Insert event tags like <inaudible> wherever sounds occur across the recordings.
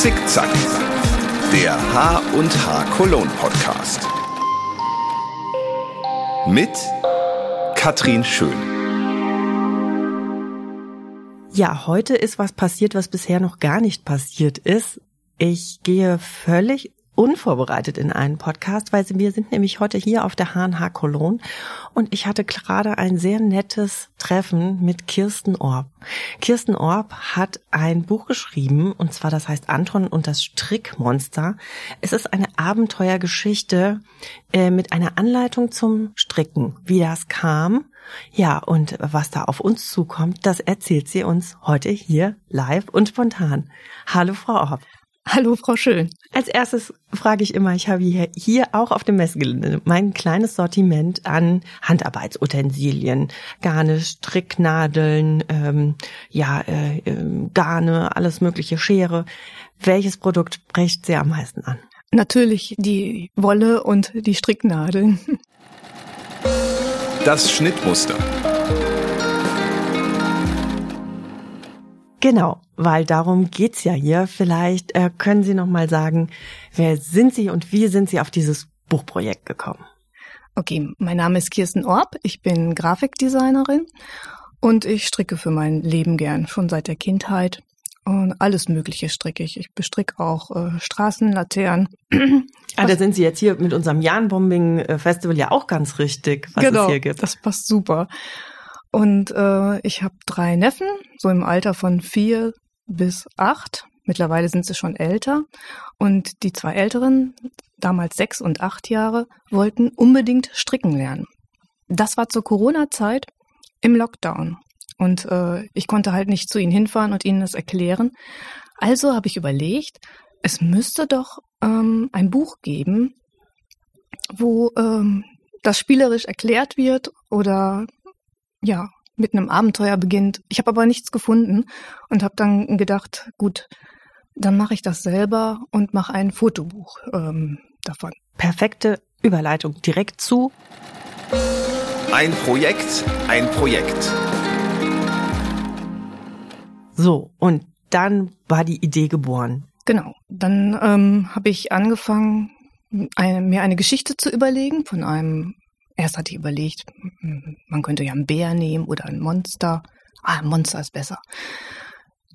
Zickzack, der H und H Cologne Podcast. Mit Katrin Schön. Ja, heute ist was passiert, was bisher noch gar nicht passiert ist. Ich gehe völlig unvorbereitet in einen Podcast, weil wir sind nämlich heute hier auf der HNH Cologne und ich hatte gerade ein sehr nettes Treffen mit Kirsten Orb. Kirsten Orb hat ein Buch geschrieben und zwar das heißt Anton und das Strickmonster. Es ist eine Abenteuergeschichte äh, mit einer Anleitung zum Stricken, wie das kam. Ja, und was da auf uns zukommt, das erzählt sie uns heute hier live und spontan. Hallo Frau Orb. Hallo, Frau Schön. Als erstes frage ich immer, ich habe hier, hier auch auf dem Messegelände mein kleines Sortiment an Handarbeitsutensilien, Garne, Stricknadeln, ähm, ja, äh, äh, Garne, alles mögliche, Schere. Welches Produkt spricht Sie am meisten an? Natürlich die Wolle und die Stricknadeln. Das Schnittmuster. Genau, weil darum geht's ja hier. Vielleicht äh, können Sie noch mal sagen, wer sind Sie und wie sind Sie auf dieses Buchprojekt gekommen? Okay, mein Name ist Kirsten Orb. Ich bin Grafikdesignerin und ich stricke für mein Leben gern, schon seit der Kindheit. Und alles Mögliche stricke ich. Ich bestricke auch äh, Straßenlaternen. <clears throat> Ah, da sind Sie jetzt hier mit unserem Jan-Bombing-Festival ja auch ganz richtig, was genau, es hier gibt. Das passt super. Und äh, ich habe drei Neffen, so im Alter von vier bis acht. Mittlerweile sind sie schon älter. Und die zwei Älteren, damals sechs und acht Jahre, wollten unbedingt stricken lernen. Das war zur Corona-Zeit im Lockdown. Und äh, ich konnte halt nicht zu ihnen hinfahren und ihnen das erklären. Also habe ich überlegt, es müsste doch ähm, ein Buch geben, wo ähm, das spielerisch erklärt wird oder ja, mit einem Abenteuer beginnt. Ich habe aber nichts gefunden und habe dann gedacht, gut, dann mache ich das selber und mache ein Fotobuch ähm, davon. Perfekte Überleitung direkt zu. Ein Projekt, ein Projekt. So, und dann war die Idee geboren. Genau, dann ähm, habe ich angefangen, eine, mir eine Geschichte zu überlegen von einem Erst hatte ich überlegt, man könnte ja einen Bär nehmen oder ein Monster. Ah, ein Monster ist besser.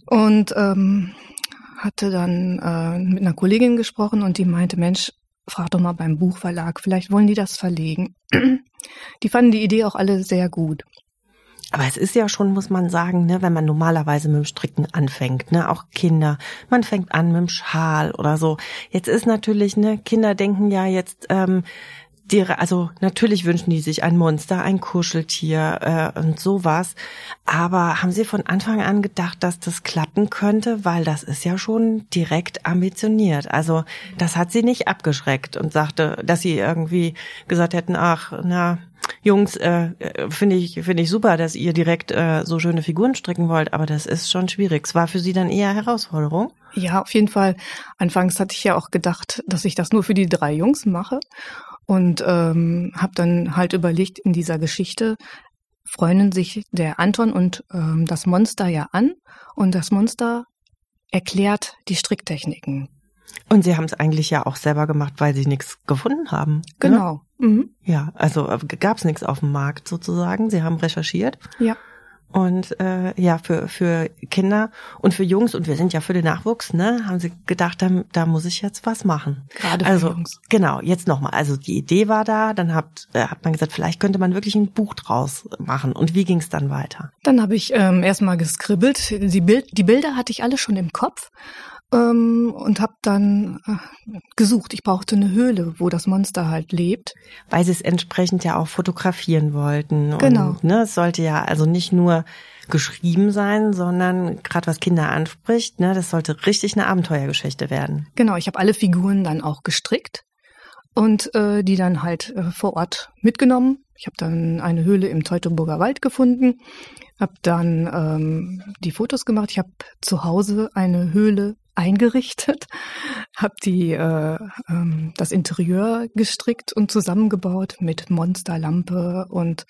Und ähm, hatte dann äh, mit einer Kollegin gesprochen und die meinte, Mensch, frag doch mal beim Buchverlag, vielleicht wollen die das verlegen. Die fanden die Idee auch alle sehr gut. Aber es ist ja schon, muss man sagen, ne, wenn man normalerweise mit dem Stricken anfängt, ne, auch Kinder, man fängt an mit dem Schal oder so. Jetzt ist natürlich, ne, Kinder denken ja jetzt, ähm, die, also natürlich wünschen die sich ein Monster, ein Kuscheltier äh, und sowas. Aber haben Sie von Anfang an gedacht, dass das klappen könnte? Weil das ist ja schon direkt ambitioniert. Also das hat Sie nicht abgeschreckt und sagte, dass Sie irgendwie gesagt hätten, ach, na, Jungs, äh, finde ich, finde ich super, dass ihr direkt äh, so schöne Figuren stricken wollt, aber das ist schon schwierig. Es war für Sie dann eher Herausforderung? Ja, auf jeden Fall. Anfangs hatte ich ja auch gedacht, dass ich das nur für die drei Jungs mache und ähm, habe dann halt überlegt, in dieser Geschichte freunden sich der Anton und ähm, das Monster ja an und das Monster erklärt die Stricktechniken. Und Sie haben es eigentlich ja auch selber gemacht, weil Sie nichts gefunden haben. Ne? Genau. Ne? Mhm. Ja, also äh, gab es nichts auf dem Markt sozusagen. Sie haben recherchiert. Ja. Und äh, ja, für, für Kinder und für Jungs, und wir sind ja für den Nachwuchs, ne, haben sie gedacht, da, da muss ich jetzt was machen. Gerade für also, Jungs. Genau, jetzt nochmal. Also die Idee war da, dann hat, äh, hat man gesagt, vielleicht könnte man wirklich ein Buch draus machen. Und wie ging es dann weiter? Dann habe ich ähm, erstmal geskribbelt. Die, Bild, die Bilder hatte ich alle schon im Kopf ähm, und habe dann äh, gesucht. Ich brauchte eine Höhle, wo das Monster halt lebt. Weil sie es entsprechend ja auch fotografieren wollten. Genau. Und, ne, es sollte ja also nicht nur geschrieben sein, sondern gerade was Kinder anspricht, ne, das sollte richtig eine Abenteuergeschichte werden. Genau, ich habe alle Figuren dann auch gestrickt und äh, die dann halt äh, vor Ort mitgenommen. Ich habe dann eine Höhle im Teutoburger Wald gefunden, habe dann ähm, die Fotos gemacht. Ich habe zu Hause eine Höhle eingerichtet, habe die äh, ähm, das Interieur gestrickt und zusammengebaut mit Monsterlampe und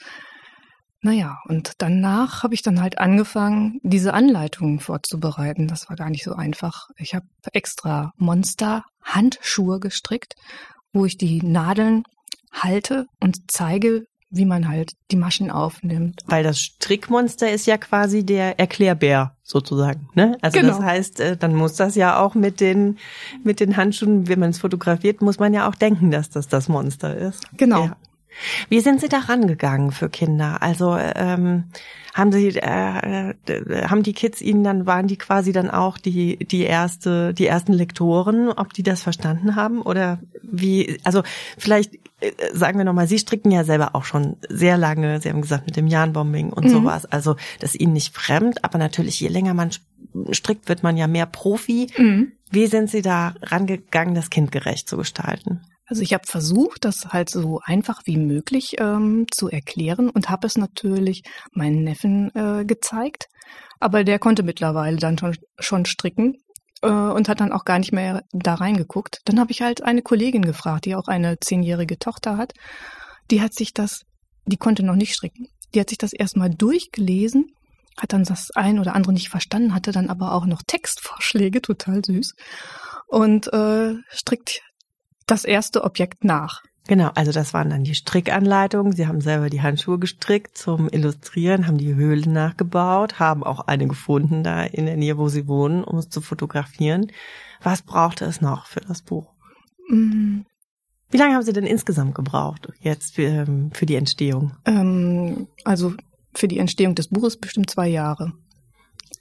Naja, und danach habe ich dann halt angefangen, diese Anleitungen vorzubereiten. Das war gar nicht so einfach. Ich habe extra Monster-Handschuhe gestrickt, wo ich die Nadeln halte und zeige, wie man halt die Maschen aufnimmt. Weil das Strickmonster ist ja quasi der Erklärbär sozusagen, ne? Also Genau. das heißt, äh, dann muss das ja auch mit den mit den Handschuhen, wenn man es fotografiert, muss man ja auch denken, dass das das Monster ist. Genau. Ja. Wie sind Sie da rangegangen für Kinder? Also ähm, haben Sie, äh, äh, haben die Kids Ihnen dann waren die quasi dann auch die die erste die ersten Lektoren, ob die das verstanden haben oder wie? Also vielleicht äh, sagen wir noch mal, Sie stricken ja selber auch schon sehr lange. Sie haben gesagt mit dem Jahrenbombing und Mhm. sowas. Also das ist Ihnen nicht fremd, aber natürlich je länger man strickt, wird man ja mehr Profi. Mhm. Wie sind Sie da rangegangen, das kindgerecht zu gestalten? Also ich habe versucht, das halt so einfach wie möglich ähm, zu erklären und habe es natürlich meinen Neffen äh, gezeigt. Aber der konnte mittlerweile dann schon, schon stricken äh, und hat dann auch gar nicht mehr da reingeguckt. Dann habe ich halt eine Kollegin gefragt, die auch eine zehnjährige Tochter hat. Die hat sich das, die konnte noch nicht stricken. Die hat sich das erstmal durchgelesen, hat dann das ein oder andere nicht verstanden, hatte dann aber auch noch Textvorschläge, total süß. Und äh, strickt das erste Objekt nach. Genau, also das waren dann die Strickanleitungen. Sie haben selber die Handschuhe gestrickt zum Illustrieren, haben die Höhle nachgebaut, haben auch eine gefunden da in der Nähe, wo sie wohnen, um es zu fotografieren. Was brauchte es noch für das Buch? Mm, Wie lange haben Sie denn insgesamt gebraucht jetzt für, ähm, für die Entstehung? Ähm, also für die Entstehung des Buches bestimmt zwei Jahre.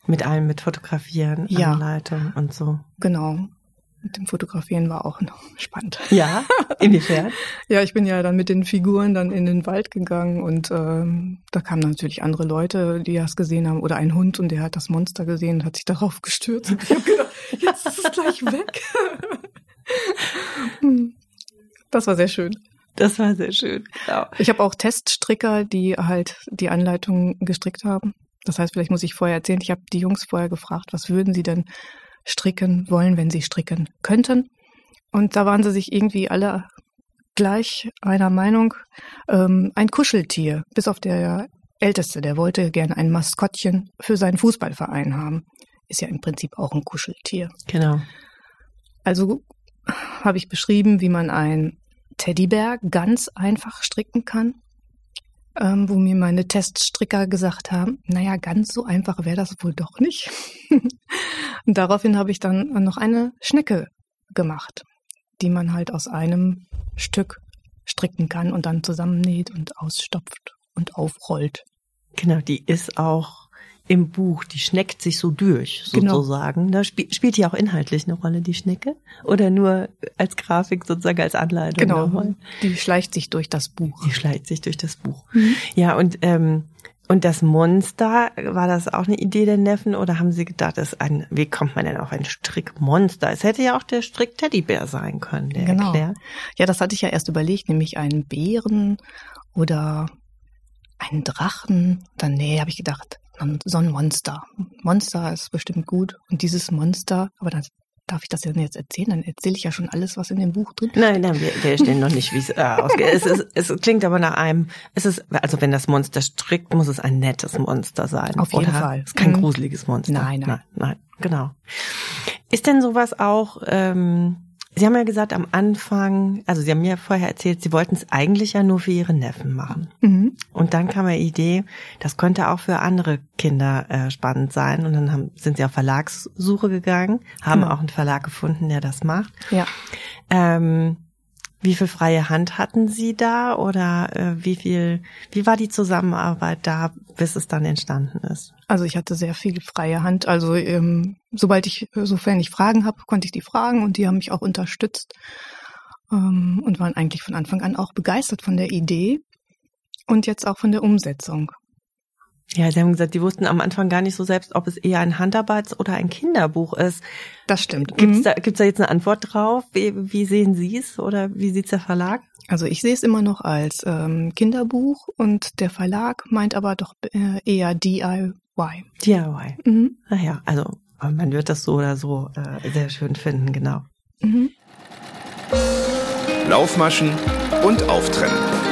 Mit allem, mit Fotografieren, Ja. Anleitung und so. Genau. Mit dem Fotografieren war auch noch <laughs> spannend. Ja, inwiefern? <laughs> Ja, ich bin ja dann mit den Figuren dann in den Wald gegangen und ähm, da kamen natürlich andere Leute, die das gesehen haben oder ein Hund und der hat das Monster gesehen und hat sich darauf gestürzt. Und ich habe gedacht, <laughs> jetzt ist es gleich weg. Hm. das war sehr schön. Das war sehr schön. Genau. Ich habe auch Teststricker, die halt die Anleitung gestrickt haben. Das heißt, vielleicht muss ich vorher erzählen, ich habe die Jungs vorher gefragt, was würden sie denn stricken wollen, wenn sie stricken könnten. Und da waren sie sich irgendwie alle gleich einer Meinung. Ähm, ein Kuscheltier, bis auf der Älteste, der wollte gerne ein Maskottchen für seinen Fußballverein haben. Ist ja im Prinzip auch ein Kuscheltier. Genau. Also habe ich beschrieben, wie man ein Teddybär ganz einfach stricken kann, ähm, wo mir meine Teststricker gesagt haben, naja, ganz so einfach wäre das wohl doch nicht. <laughs> Und daraufhin habe ich dann noch eine Schnecke gemacht, die man halt aus einem Stück stricken kann und dann zusammennäht und ausstopft und aufrollt. Genau, die ist auch im Buch, die schneckt sich so durch, Genau. sozusagen. Da spiel, spielt die auch inhaltlich eine Rolle, die Schnecke? Oder nur als Grafik, sozusagen als Anleitung? Genau, nochmal? die schleicht sich durch das Buch. Die schleicht sich durch das Buch. Mhm. Ja, und, ähm, und das Monster, war das auch eine Idee der Neffen oder haben Sie gedacht, ist ein, wie kommt man denn auf ein Strickmonster? Es hätte ja auch der Strick-Teddybär sein können, der Genau. erklärt. Ja, das hatte ich ja erst überlegt, nämlich einen Bären oder einen Drachen. Dann, nee, habe ich gedacht, so ein Monster. Monster ist bestimmt gut. Und dieses Monster, aber dann darf ich das denn jetzt erzählen? Dann erzähle ich ja schon alles, was in dem Buch drin Nein, nein, wir, wir stehen noch nicht, wie es äh, ausgeht. Es, ist, es klingt aber nach einem, es ist, also wenn das Monster strickt, muss es ein nettes Monster sein. Auf jeden oder? Fall. Es ist kein Mhm. gruseliges Monster. Nein, nein. nein. Nein, genau. Ist denn sowas auch, ähm, Sie haben ja gesagt am Anfang, also Sie haben mir vorher erzählt, Sie wollten es eigentlich ja nur für Ihre Neffen machen. Mhm. Und dann kam die Idee, das könnte auch für andere Kinder äh, spannend sein. Und dann haben, sind sie auf Verlagssuche gegangen, haben Genau. auch einen Verlag gefunden, der das macht. Ja. Ähm, wie viel freie Hand hatten Sie da oder äh, wie viel, wie war die Zusammenarbeit da, bis es dann entstanden ist? Also ich hatte sehr viel freie Hand. Also ähm, sobald ich, sofern ich Fragen habe, konnte ich die fragen und die haben mich auch unterstützt ähm, und waren eigentlich von Anfang an auch begeistert von der Idee und jetzt auch von der Umsetzung. Ja, Sie haben gesagt, die wussten am Anfang gar nicht so selbst, ob es eher ein Handarbeits- oder ein Kinderbuch ist. Das stimmt. Gibt's Mhm. da, gibt's da jetzt eine Antwort drauf? Wie, wie sehen Sie es oder wie sieht's der Verlag? Also ich sehe es immer noch als ähm, Kinderbuch und der Verlag meint aber doch äh, eher DIY. DIY. Mhm. Naja, also aber man wird das so oder so äh, sehr schön finden, genau. Mhm. Laufmaschen und Auftrennen.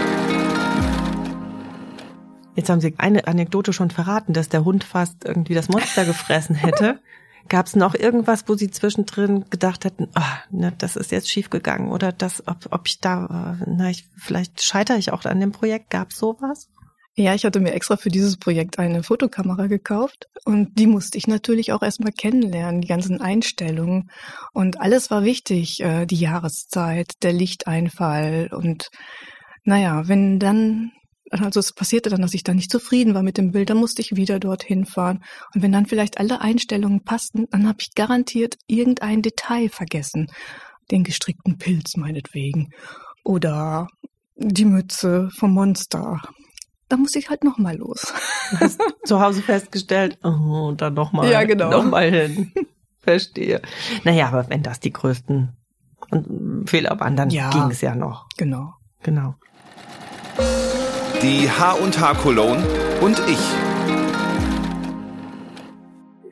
Jetzt haben Sie eine Anekdote schon verraten, dass der Hund fast irgendwie das Monster gefressen hätte. <laughs> Gab es noch irgendwas, wo Sie zwischendrin gedacht hätten, oh, ne, das ist jetzt schief gegangen oder das, ob, ob ich da, äh, na, ich, vielleicht scheitere ich auch an dem Projekt. Gab es sowas? Ja, ich hatte mir extra für dieses Projekt eine Fotokamera gekauft und die musste ich natürlich auch erstmal kennenlernen, die ganzen Einstellungen. Und alles war wichtig, äh, die Jahreszeit, der Lichteinfall und naja, wenn dann also es passierte dann, dass ich dann nicht zufrieden war mit dem Bild, dann musste ich wieder dorthin fahren. Und wenn dann vielleicht alle Einstellungen passten, dann habe ich garantiert irgendein Detail vergessen. Den gestrickten Pilz meinetwegen. Oder die Mütze vom Monster. Da musste ich halt nochmal los. Hast zu Hause festgestellt, oh, dann nochmal. Ja, genau. Nochmal hin. Verstehe. Naja, aber wenn das die größten Fehler waren, dann Ja. ging es ja noch. Genau. Genau. Die H&H Cologne und ich.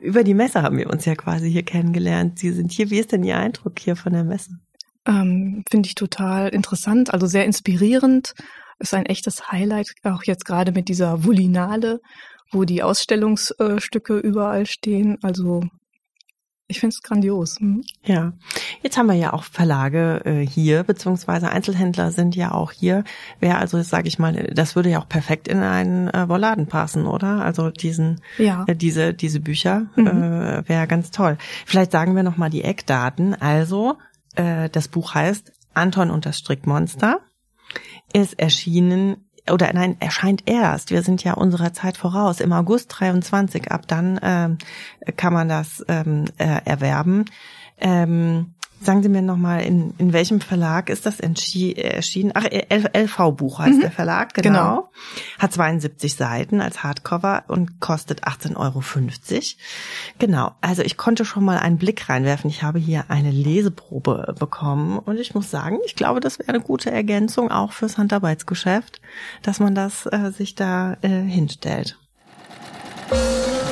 Über die Messe haben wir uns ja quasi hier kennengelernt. Sie sind hier. Wie ist denn Ihr Eindruck hier von der Messe? Ähm, Finde ich total interessant, also sehr inspirierend. Ist ein echtes Highlight, auch jetzt gerade mit dieser Vulinale, wo die Ausstellungsstücke überall stehen. Also ich finde es grandios. Hm. Ja, jetzt haben wir ja auch Verlage äh, hier, beziehungsweise Einzelhändler sind ja auch hier. Wer also, sage ich mal, das würde ja auch perfekt in einen äh, Wolladen passen, oder? Also diesen, Ja. äh, diese diese Bücher Mhm. äh, wäre ganz toll. Vielleicht sagen wir noch mal die Eckdaten. Also äh, das Buch heißt Anton und das Strickmonster, ist erschienen oder nein, erscheint erst. Wir sind ja unserer Zeit voraus. Im August 23, ab dann ähm, kann man das ähm, äh, erwerben. Ähm, sagen Sie mir nochmal, in, in welchem Verlag ist das äh, erschienen? Ach, L- LV-Buch heißt Mhm. der Verlag, genau. Genau. Hat 72 Seiten als Hardcover und kostet 18,50 Euro. Genau, also ich konnte schon mal einen Blick reinwerfen. Ich habe hier eine Leseprobe bekommen und ich muss sagen, ich glaube, das wäre eine gute Ergänzung auch fürs Handarbeitsgeschäft, dass man das äh, sich da äh, hinstellt.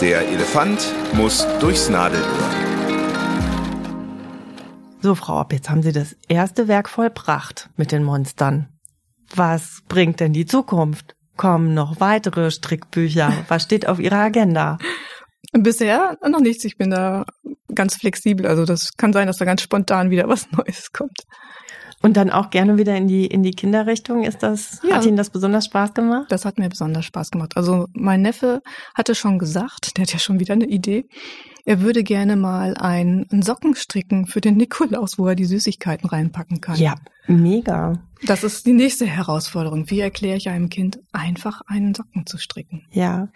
Der Elefant muss durchs Nadelöhr. So, Frau Opp, jetzt haben Sie das erste Werk vollbracht mit den Monstern. Was bringt denn die Zukunft? Kommen noch weitere Strickbücher? Was steht auf Ihrer Agenda? Bisher noch nichts. Ich bin da ganz flexibel. Also das kann sein, dass da ganz spontan wieder was <laughs> Neues kommt. Und dann auch gerne wieder in die, in die Kinderrichtung. Ist das, Ja. hat Ihnen das besonders Spaß gemacht? Das hat mir besonders Spaß gemacht. Also mein Neffe hatte schon gesagt, der hat ja schon wieder eine Idee, er würde gerne mal einen Socken stricken für den Nikolaus, wo er die Süßigkeiten reinpacken kann. Ja, mega. Das ist die nächste Herausforderung. Wie erkläre ich einem Kind, einfach einen Socken zu stricken? Ja.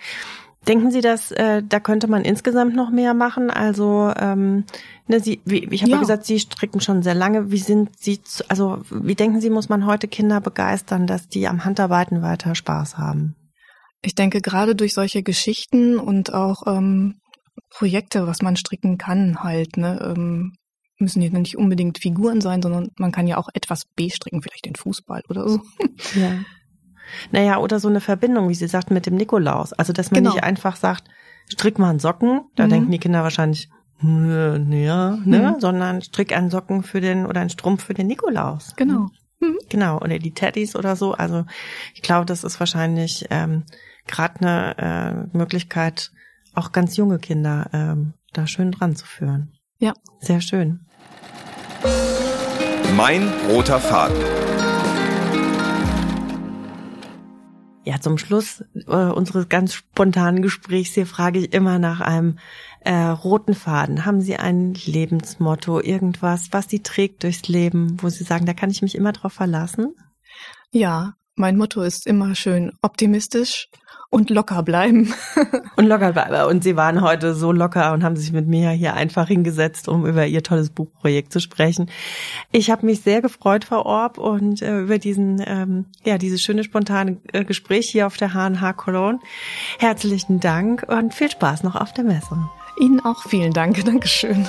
Denken Sie, dass äh, da könnte man insgesamt noch mehr machen? Also, ähm, ne, Sie, wie, ich habe ja. Ja. gesagt, Sie stricken schon sehr lange. Wie sind Sie, zu, also wie denken Sie, muss man heute Kinder begeistern, dass die am Handarbeiten weiter Spaß haben? Ich denke, gerade durch solche Geschichten und auch ähm, Projekte, was man stricken kann, halt, ne, ähm, müssen ja nicht unbedingt Figuren sein, sondern man kann ja auch etwas bestricken, vielleicht den Fußball oder so. <laughs> Ja. Naja, oder so eine Verbindung, wie Sie sagten, mit dem Nikolaus. Also, dass man Genau. nicht einfach sagt, strick mal einen Socken, da Mhm. denken die Kinder wahrscheinlich, "Nö, ja, ne, Mhm. sondern strick einen Socken für den oder einen Strumpf für den Nikolaus. Genau. Genau, oder die Teddys oder so. Also ich glaube, das ist wahrscheinlich ähm, gerade eine äh, Möglichkeit, auch ganz junge Kinder ähm, da schön dran zu führen. Ja. Sehr schön. Mein roter Faden. Ja, zum Schluss äh, unseres ganz spontanen Gesprächs hier frage ich immer nach einem äh, roten Faden. Haben Sie ein Lebensmotto, irgendwas, was Sie trägt durchs Leben, wo Sie sagen, da kann ich mich immer drauf verlassen? Ja, mein Motto ist immer schön optimistisch und locker bleiben. <laughs> Und locker bleiben. Und Sie waren heute so locker und haben sich mit mir hier einfach hingesetzt, um über Ihr tolles Buchprojekt zu sprechen. Ich habe mich sehr gefreut, Frau Orb, und äh, über diesen, ähm, ja, dieses schöne spontane äh, Gespräch hier auf der H&H Cologne. Herzlichen Dank und viel Spaß noch auf der Messe. Ihnen auch vielen Dank. Dankeschön.